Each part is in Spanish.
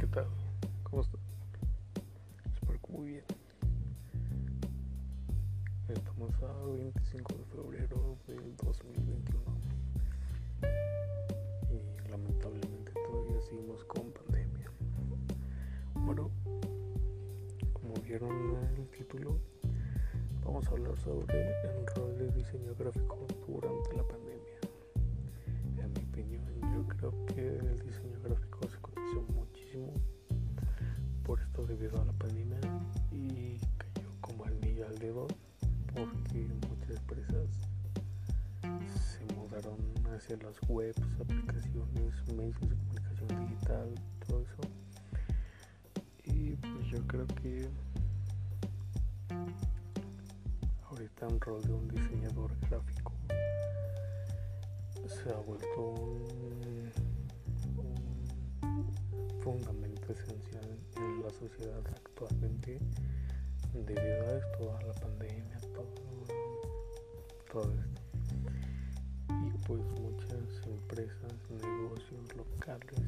¿Qué tal? ¿Cómo están? Espero que muy bien. Estamos a 25 de febrero del 2021 y lamentablemente todavía seguimos con pandemia. Bueno, como vieron en el título, vamos a hablar sobre el rol de diseño gráfico durante la pandemia. En mi opinión, yo creo que el debido a la pandemia y cayó como anillo al dedo porque muchas empresas se mudaron hacia las webs, aplicaciones, medios de comunicación digital, todo eso. Y pues yo creo que ahorita un rol de un diseñador gráfico se ha vuelto un, un fundamento esencial en sociedad actualmente debido a esto, a la pandemia, todo, todo esto. Y pues muchas empresas, negocios locales,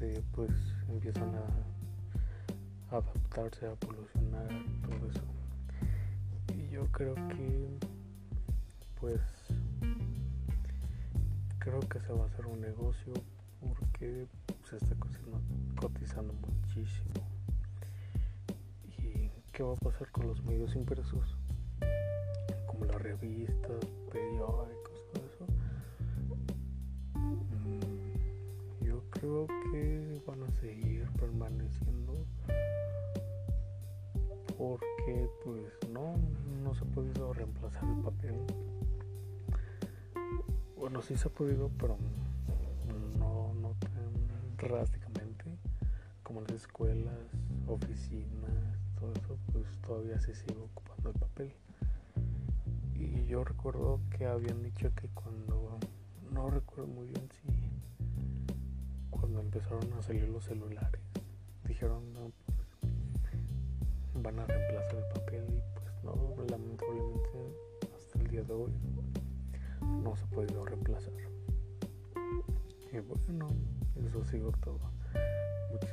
este, pues empiezan a adaptarse, a evolucionar, todo eso. Y yo creo que, pues, creo que se va a hacer un negocio porque está cotizando muchísimo qué va a pasar con los medios impresos, como las revistas, periódicos, todo eso. Mm, yo creo que van a seguir permaneciendo porque pues no, no se ha podido reemplazar el papel. Bueno, sí se ha podido, pero drásticamente como las escuelas, oficinas, todo eso, pues todavía se sigue ocupando el papel. Y yo recuerdo que habían dicho que cuando, no recuerdo muy bien si cuando empezaron a salir los celulares, dijeron no, pues, van a reemplazar el papel y pues no, lamentablemente hasta el día de hoy no se ha podido reemplazar. Y bueno, eso sigo todo. Muchísimas gracias.